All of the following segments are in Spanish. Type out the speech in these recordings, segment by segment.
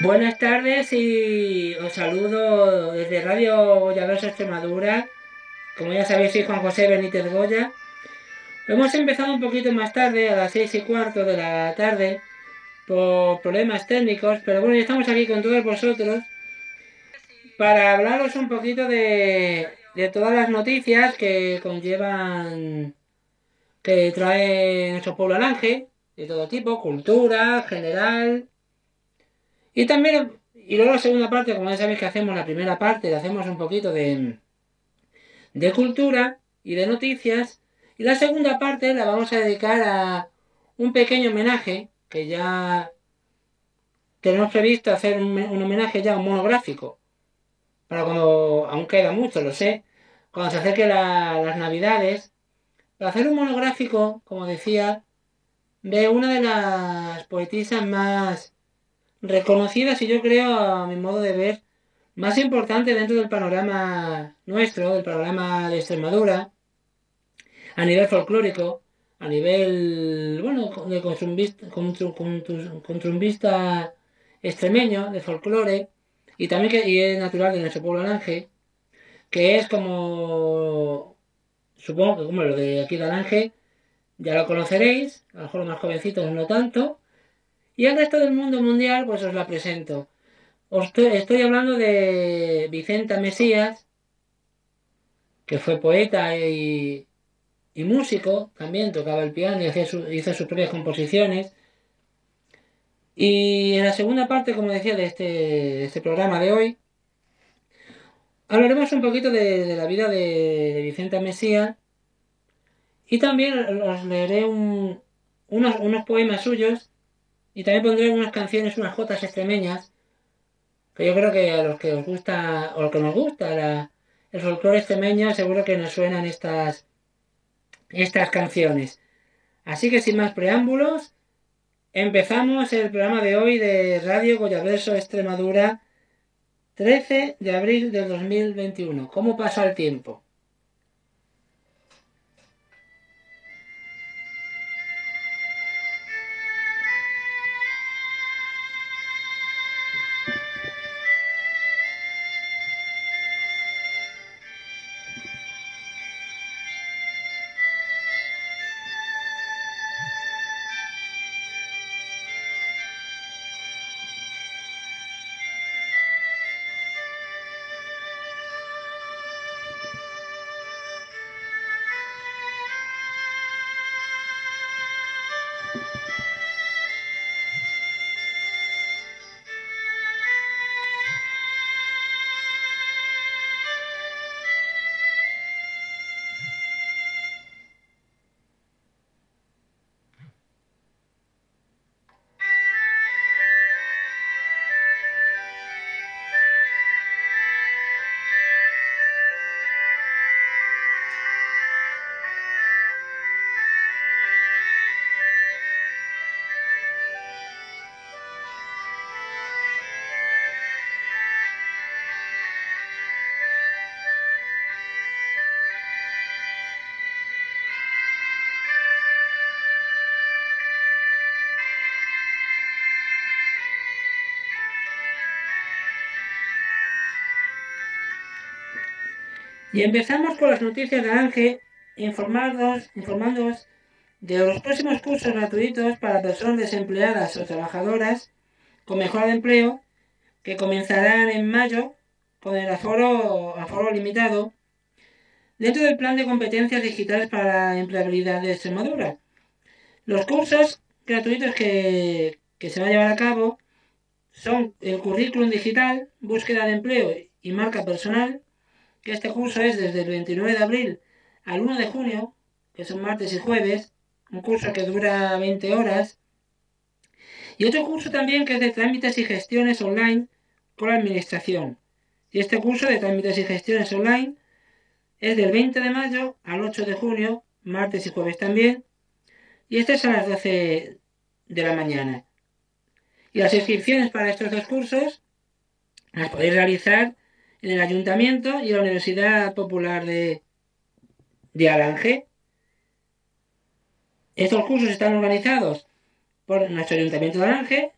Buenas tardes y os saludo desde Radio Goyaverso Extremadura. Como ya sabéis, soy Juan José Benítez Goya. Hemos empezado un poquito más tarde, a las seis y cuarto de la tarde, por problemas técnicos, pero bueno, ya estamos aquí con todos vosotros para hablaros un poquito de, de todas las noticias que conllevan, que trae nuestro pueblo Alange, de todo tipo, cultura, general, y también, y luego la segunda parte, como ya sabéis que hacemos la primera parte, le hacemos un poquito de, de cultura y de noticias. Y la segunda parte la vamos a dedicar a un pequeño homenaje que ya tenemos previsto hacer un, homenaje ya un monográfico. Para cuando, aún queda mucho, lo sé, cuando se acerque las navidades, para hacer un monográfico, como decía, de una de las poetisas más reconocidas y yo creo, a mi modo de ver, más importante dentro del panorama nuestro, del panorama de Extremadura, a nivel folclórico, a nivel, bueno, de contrumbista extremeño, de folclore, y también que y es natural de nuestro pueblo Alange, que es como, supongo que como lo de aquí de Alange, ya lo conoceréis, a lo mejor los más jovencitos no tanto, y al resto del mundo mundial, pues os la presento. estoy, hablando de Vicenta Mesías, que fue poeta y, músico, también tocaba el piano y hizo sus propias composiciones. Y en la segunda parte, como decía, de este, este programa de hoy, hablaremos un poquito de, la vida de, Vicenta Mesías y también os leeré unos poemas suyos y también pondré unas canciones, unas jotas extremeñas, que yo creo que a los que os gusta, o lo que nos gusta el folclore extremeño, seguro que nos suenan estas, estas canciones. Así que sin más preámbulos, empezamos el programa de hoy de Radio Goyaverso Extremadura, 13 de abril del 2021. ¿Cómo pasa el tiempo? Y empezamos con las noticias de Ángel, informándoos de los próximos cursos gratuitos para personas desempleadas o trabajadoras con mejora de empleo que comenzarán en mayo con el aforo, aforo limitado dentro del plan de competencias digitales para la empleabilidad de Extremadura. Los cursos gratuitos que, que se va a llevar a cabo son el currículum digital, búsqueda de empleo y marca personal, que este curso es desde el 29 de abril al 1 de junio, que son martes y jueves, un curso que dura 20 horas, y otro curso también que es de trámites y gestiones online con la administración. Y este curso de trámites y gestiones online es del 20 de mayo al 8 de junio, martes y jueves también, y este es a las 12 de la mañana. Y las inscripciones para estos dos cursos las podéis realizar en el Ayuntamiento y la Universidad Popular de, de Alange. Estos cursos están organizados por nuestro Ayuntamiento de Alange,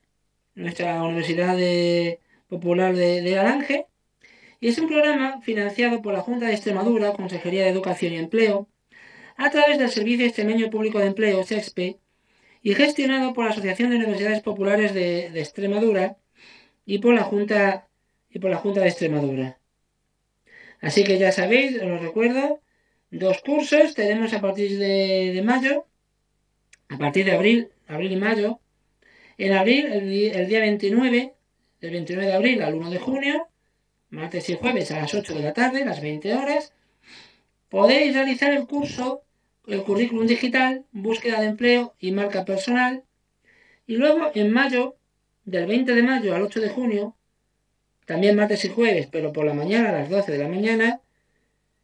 nuestra Universidad Popular de, de Alange. Y es un programa financiado por la Junta de Extremadura, Consejería de Educación y Empleo, a través del Servicio Extremeño Público de Empleo, SEXPE, y gestionado por la Asociación de Universidades Populares de, Extremadura y por la Junta y por la Junta de Extremadura. Así que ya sabéis, os lo recuerdo, dos cursos tenemos a partir de, mayo, a partir de abril, abril y mayo. En abril, el, día 29, del 29 de abril al 1 de junio, martes y jueves a las 8 de la tarde, las 20 horas, podéis realizar el curso el currículum digital, búsqueda de empleo y marca personal. Y luego en mayo, del 20 de mayo al 8 de junio, también martes y jueves, pero por la mañana a las 12 de la mañana,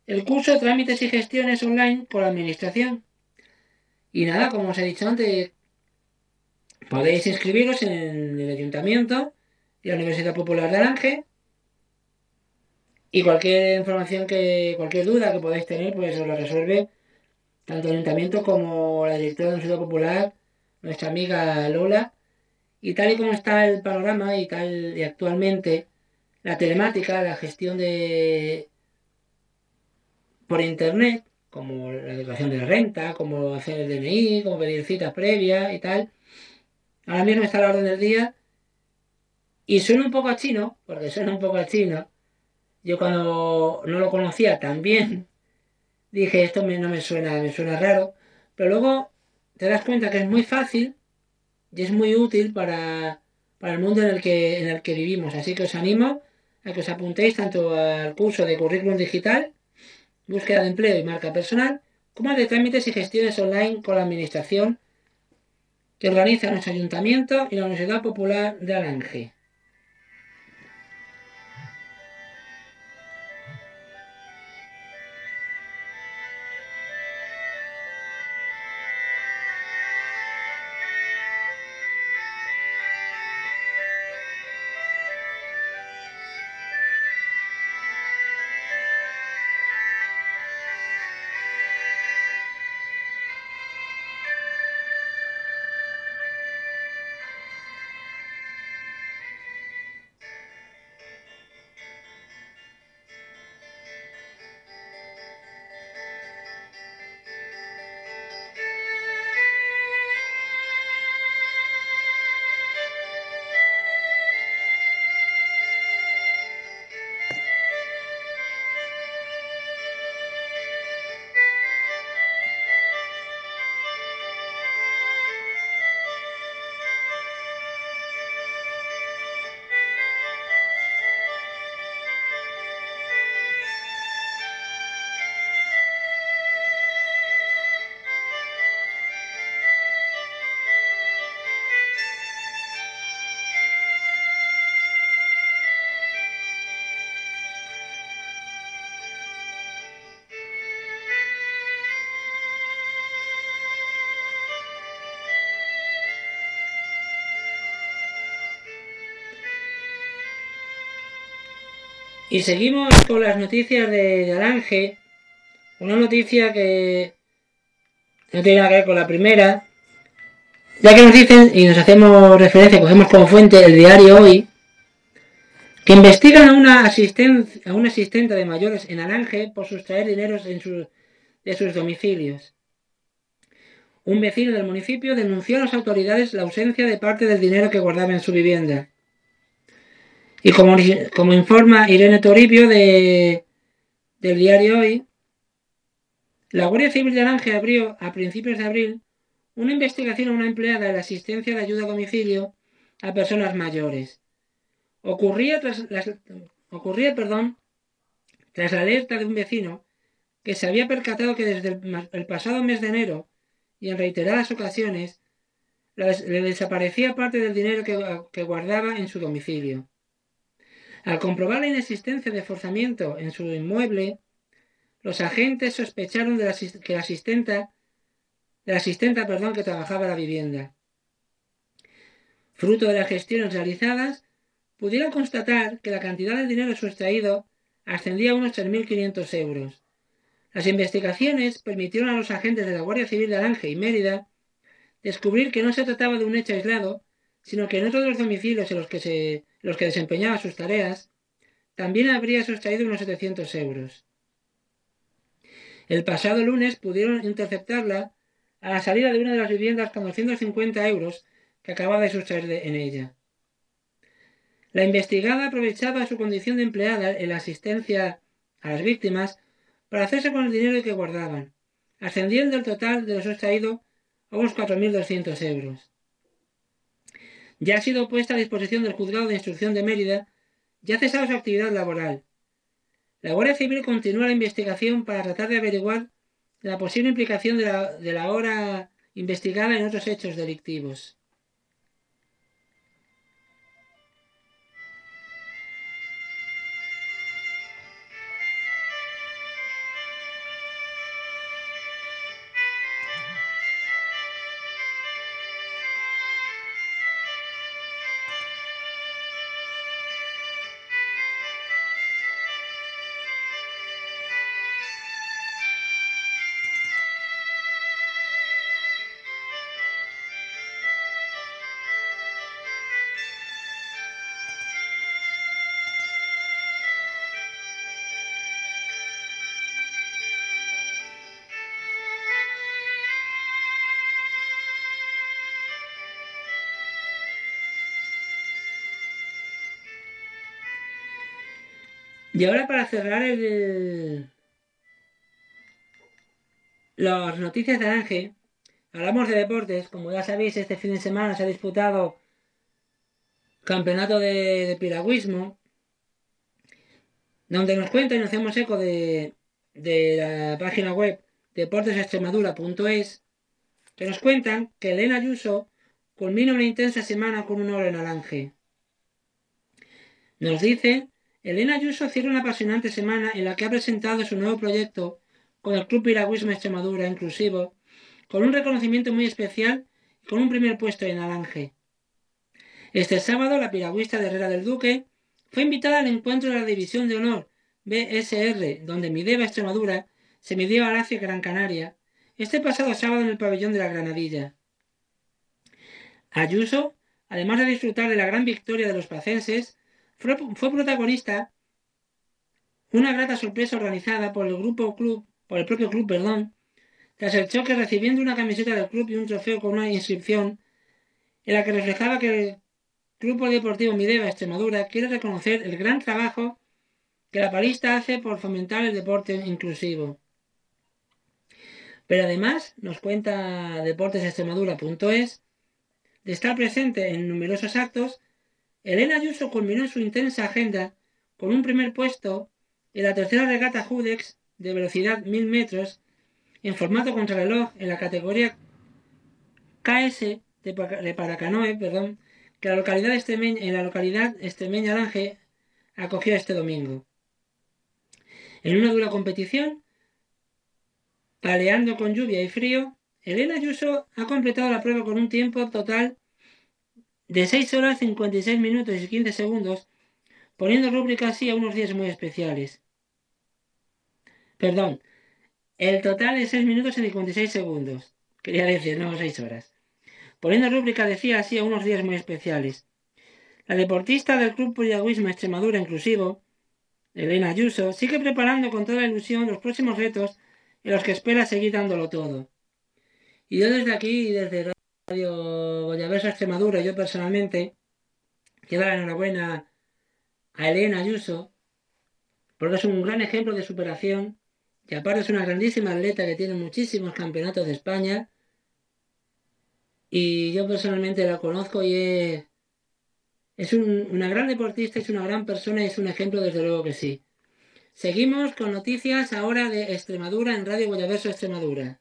el curso Trámites y Gestiones Online por Administración. Y nada, como os he dicho antes, podéis inscribiros en el Ayuntamiento y la Universidad Popular de Aranje. Y cualquier información que, cualquier duda que podáis tener, pues os la resuelve tanto el ayuntamiento como la directora de la Ciudad Popular, nuestra amiga Lola, y tal y como está el panorama y tal y actualmente la telemática, la gestión de por internet, como la declaración de la renta, como hacer el DNI, como pedir citas previas y tal, ahora mismo está a la orden del día y suena un poco a chino, porque suena un poco a chino. Yo cuando no lo conocía también dije, esto no me suena, me suena raro, pero luego te das cuenta que es muy fácil y es muy útil para, el mundo en el, que, en el que vivimos. Así que os animo a que os apuntéis tanto al curso de currículum digital, búsqueda de empleo y marca personal, como al de trámites y gestiones online con la administración que organiza nuestro ayuntamiento y la Universidad Popular de Alange. Y seguimos con las noticias de, Alange. Una noticia que no tiene nada que ver con la primera. Ya que nos dicen y nos hacemos referencia, cogemos como fuente el diario hoy, que investigan a una, a una asistente de mayores en Alange por sustraer dineros en de sus domicilios. Un vecino del municipio denunció a las autoridades la ausencia de parte del dinero que guardaba en su vivienda. Y como, como informa Irene Toribio de, del diario Hoy, la Guardia Civil de Aranje abrió a principios de abril una investigación a una empleada de la asistencia de ayuda a domicilio a personas mayores. Ocurría tras, perdón, tras la alerta de un vecino que se había percatado que desde el, pasado mes de enero y en reiteradas ocasiones le desaparecía parte del dinero que guardaba en su domicilio. Al comprobar la inexistencia de forzamiento en su inmueble, los agentes sospecharon de que la asistenta, la asistenta perdón, que trabajaba la vivienda. Fruto de las gestiones realizadas, pudieron constatar que la cantidad de dinero sustraído ascendía a unos 3.500 euros. Las investigaciones permitieron a los agentes de la Guardia Civil de Aranje y Mérida descubrir que no se trataba de un hecho aislado, sino que en otro de los domicilios en los que, se, los que desempeñaba sus tareas, también habría sustraído unos 700 euros. El pasado lunes pudieron interceptarla a la salida de una de las viviendas con 250 euros que acababa de sustraer en ella. La investigada aprovechaba su condición de empleada en la asistencia a las víctimas para hacerse con el dinero que guardaban, ascendiendo el total de lo sustraído a unos 4.200 euros. Ya ha sido puesta a disposición del juzgado de instrucción de Mérida y ha cesado su actividad laboral. La Guardia Civil continúa la investigación para tratar de averiguar la posible implicación de la, de la hora investigada en otros hechos delictivos. Y ahora para cerrar el... las noticias de Ángel, hablamos de deportes. Como ya sabéis, este fin de semana se ha disputado campeonato de, piragüismo, donde nos cuenta y nos hacemos eco de, de la página web deportesextremadura.es, que nos cuentan que Elena Ayuso culmina una intensa semana con un oro en Alange. Nos dice Elena Ayuso cierra una apasionante semana en la que ha presentado su nuevo proyecto con el Club Piragüismo Extremadura Inclusivo, con un reconocimiento muy especial y con un primer puesto en Alange. Este sábado, la piragüista de Herrera del Duque fue invitada al encuentro de la División de Honor BSR, donde Mideva Extremadura se midió a Lacio Gran Canaria, este pasado sábado en el pabellón de la Granadilla. Ayuso, además de disfrutar de la gran victoria de los pacenses, fue, protagonista una grata sorpresa organizada por el grupo club, por el propio club, perdón, tras el choque recibiendo una camiseta del club y un trofeo con una inscripción en la que reflejaba que el Grupo Deportivo Mideva Extremadura quiere reconocer el gran trabajo que la palista hace por fomentar el deporte inclusivo. Pero además, nos cuenta deportesextremadura.es, de estar presente en numerosos actos Elena Ayuso culminó su intensa agenda con un primer puesto en la tercera regata Judex de velocidad 1000 metros en formato contrarreloj en la categoría KS de Paracanoe, perdón, que la localidad extremeña, en la localidad extremeña Lange acogió este domingo. En una dura competición, paleando con lluvia y frío, Elena Ayuso ha completado la prueba con un tiempo total de 6 horas 56 minutos y 15 segundos, poniendo rúbrica así a unos días muy especiales. Perdón, el total es 6 minutos y 56 segundos. Quería decir, no 6 horas. Poniendo rúbrica decía así a unos días muy especiales. La deportista del Club Piragüismo Extremadura Inclusivo, Elena Ayuso, sigue preparando con toda ilusión los próximos retos en los que espera seguir dándolo todo. Y yo desde aquí, desde Radio Goyaversa Extremadura, yo personalmente, quiero dar la enhorabuena a Elena Ayuso, porque es un gran ejemplo de superación, y aparte es una grandísima atleta que tiene muchísimos campeonatos de España, y yo personalmente la conozco y es, es una gran deportista, es una gran persona y es un ejemplo desde luego que sí. Seguimos con noticias ahora de Extremadura en Radio Goyaverso Extremadura.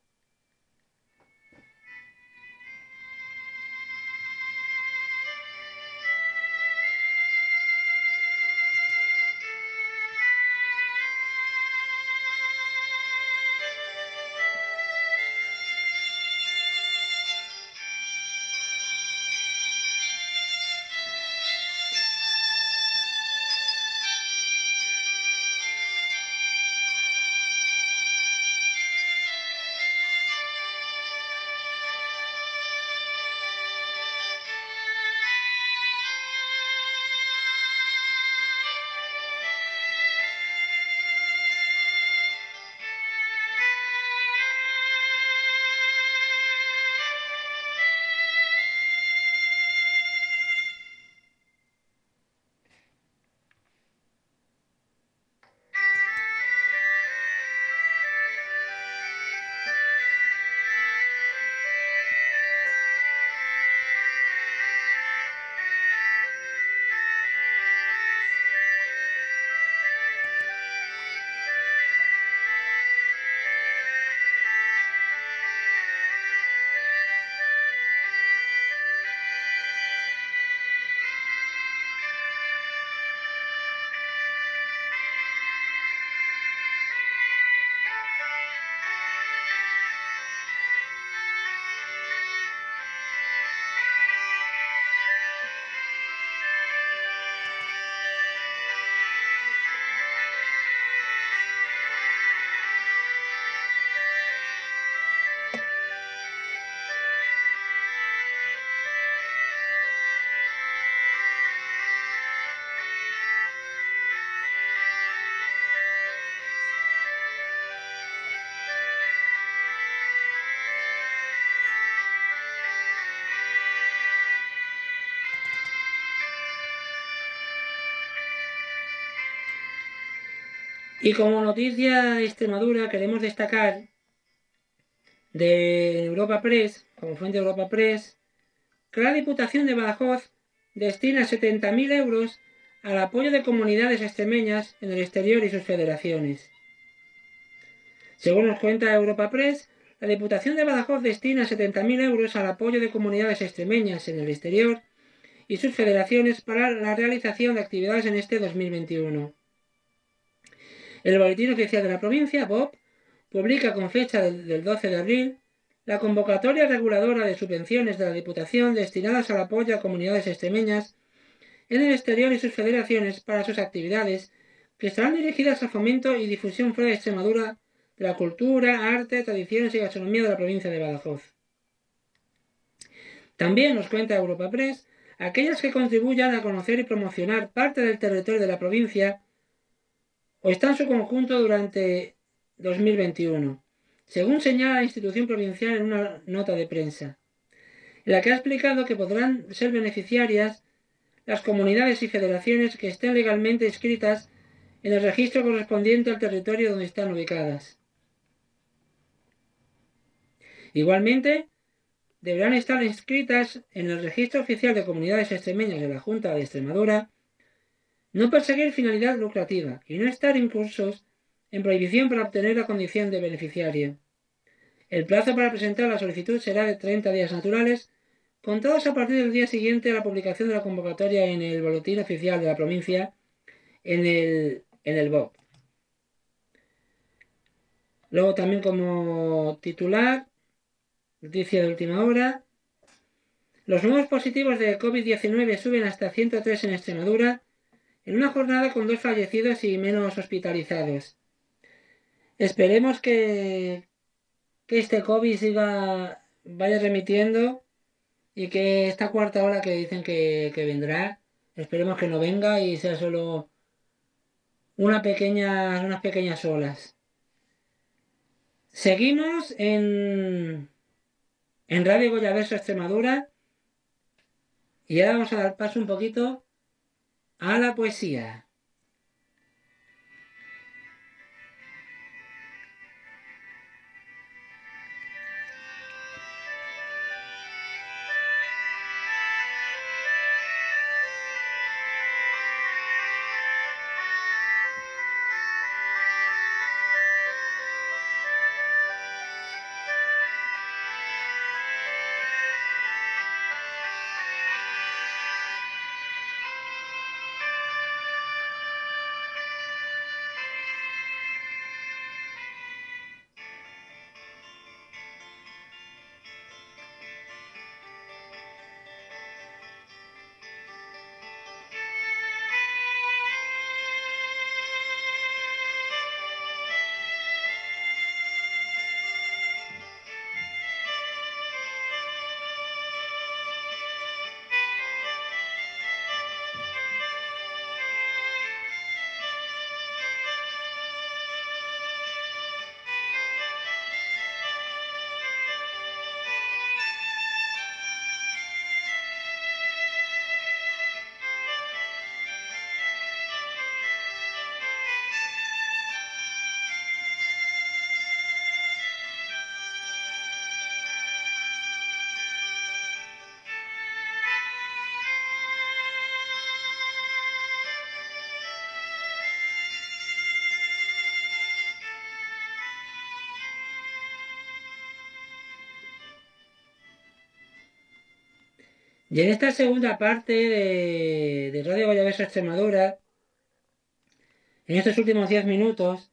Y como noticia de Extremadura queremos destacar de Europa Press, como fuente de Europa Press, que la Diputación de Badajoz destina 70.000 euros al apoyo de comunidades extremeñas en el exterior y sus federaciones. Según nos cuenta Europa Press, la Diputación de Badajoz destina 70.000 euros al apoyo de comunidades extremeñas en el exterior y sus federaciones para la realización de actividades en este 2021. El Boletín Oficial de la Provincia, BOP, publica con fecha del 12 de abril la convocatoria reguladora de subvenciones de la Diputación destinadas al apoyo a comunidades extremeñas en el exterior y sus federaciones para sus actividades que estarán dirigidas al fomento y difusión fuera de Extremadura de la cultura, arte, tradiciones y gastronomía de la provincia de Badajoz. También nos cuenta Europa Press aquellas que contribuyan a conocer y promocionar parte del territorio de la provincia o está en su conjunto durante 2021, según señala la institución provincial en una nota de prensa, en la que ha explicado que podrán ser beneficiarias las comunidades y federaciones que estén legalmente inscritas en el registro correspondiente al territorio donde están ubicadas. Igualmente, deberán estar inscritas en el registro oficial de comunidades extremeñas de la Junta de Extremadura, no perseguir finalidad lucrativa y no estar incursos en prohibición para obtener la condición de beneficiario. El plazo para presentar la solicitud será de 30 días naturales contados a partir del día siguiente a la publicación de la convocatoria en el boletín oficial de la provincia en el, en el BOP. Luego también como titular, noticia de última hora, los nuevos positivos de COVID-19 suben hasta 103 en Extremadura en una jornada con dos fallecidos y menos hospitalizados. Esperemos que, que este COVID siga, vaya remitiendo y que esta cuarta hora que dicen que, vendrá, esperemos que no venga y sea solo una pequeña, unas pequeñas olas. Seguimos en, en Radio Goyaverso Extremadura y ahora vamos a dar paso un poquito a la poesía. Y en esta segunda parte de, Radio Valladolid Extremadura, en estos últimos 10 minutos,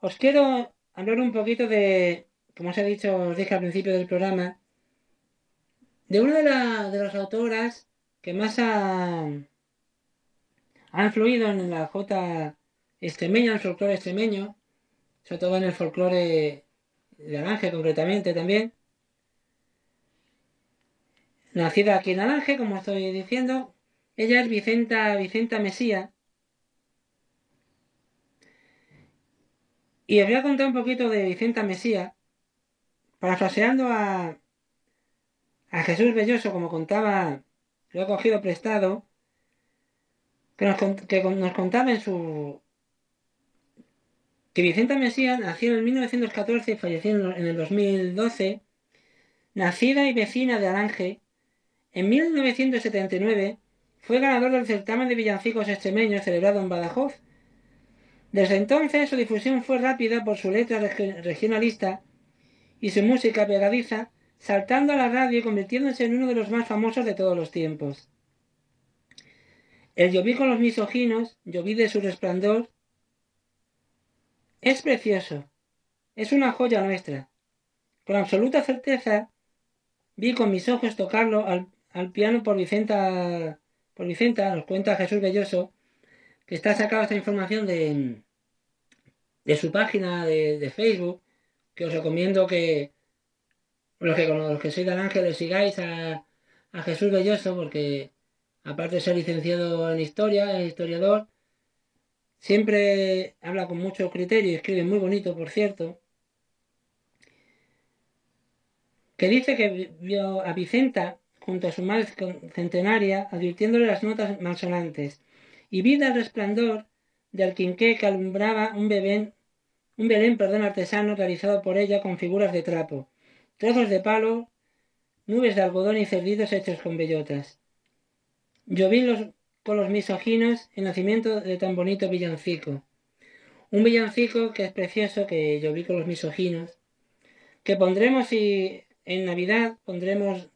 os quiero hablar un poquito de, como os he dicho, os dije al principio del programa, de una de, de las autoras que más ha, influido en la J extremeña, en el folclore extremeño, sobre todo en el folclore de Aranje concretamente también, Nacida aquí en Alange, como estoy diciendo, ella es Vicenta, Vicenta Mesía. Y os voy a contar un poquito de Vicenta Mesía, parafraseando a, a Jesús Belloso, como contaba, lo he cogido prestado, que nos, que nos contaba en su, que Vicenta Mesía nació en 1914 y falleció en el 2012, nacida y vecina de Aranje, en 1979 fue ganador del certamen de villancicos extremeños celebrado en Badajoz. Desde entonces su difusión fue rápida por su letra regionalista y su música pegadiza, saltando a la radio y convirtiéndose en uno de los más famosos de todos los tiempos. El lloví con los misoginos, lloví de su resplandor, es precioso, es una joya nuestra. Con absoluta certeza vi con mis ojos tocarlo al, piano por Vicenta, por Vicenta, nos cuenta Jesús Belloso, que está sacada esta información de, de su página de, Facebook, que os recomiendo que los que, los que sois del ángel sigáis a, a Jesús Belloso, porque aparte de ser licenciado en historia, es historiador, siempre habla con mucho criterio y escribe muy bonito, por cierto. Que dice que vio a Vicenta junto a su madre centenaria, advirtiéndole las notas malsonantes, y vida el resplandor del quinqué que alumbraba un bebé, un belén perdón, artesano realizado por ella con figuras de trapo, trozos de palo, nubes de algodón y cerditos hechos con bellotas. Yo vi los, con los misoginos el nacimiento de tan bonito villancico. Un villancico que es precioso, que yo vi con los misoginos, que pondremos y en Navidad pondremos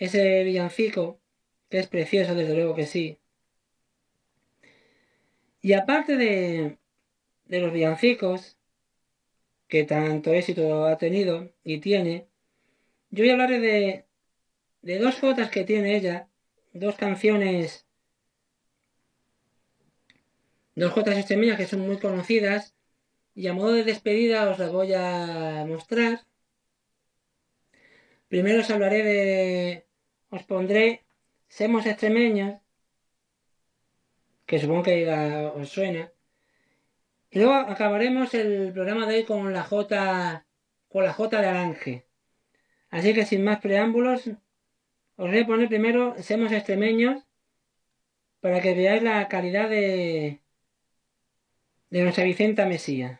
ese villancico, que es precioso, desde luego que sí. Y aparte de, de los villancicos, que tanto éxito ha tenido y tiene, yo voy a hablar de, de dos jotas que tiene ella, dos canciones, dos jotas extremeñas que son muy conocidas y a modo de despedida os las voy a mostrar. Primero os hablaré de, os pondré Semos extremeños, que supongo que os suena. Y luego acabaremos el programa de hoy con la J, con la J de Aranje. Así que sin más preámbulos, os voy a poner primero Semos Extremeños para que veáis la calidad de, de nuestra Vicenta Mesía.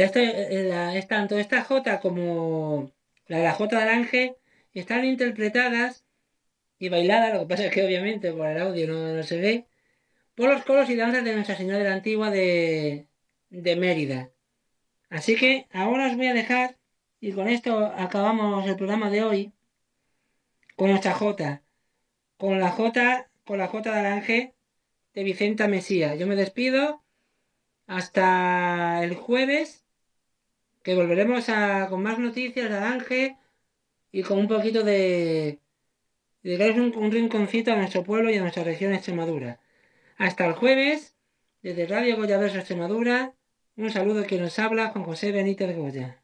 Eh, es tanto esta J como la de la J de Aranje están interpretadas y bailadas, lo que pasa es que obviamente por el audio no, se ve, por los coros y danzas de Nuestra Señora de la Antigua de, Mérida. Así que ahora os voy a dejar Y con esto acabamos el programa de hoy con nuestra J. Con la J, con la J de de Vicenta Mesía. Yo me despido hasta el jueves, que volveremos a, con más noticias de Aranje y con un poquito de, de darles un, rinconcito a nuestro pueblo y a nuestra región Extremadura. Hasta el jueves, desde Radio Goya Extremadura, un saludo que nos habla Juan José Benítez Goya.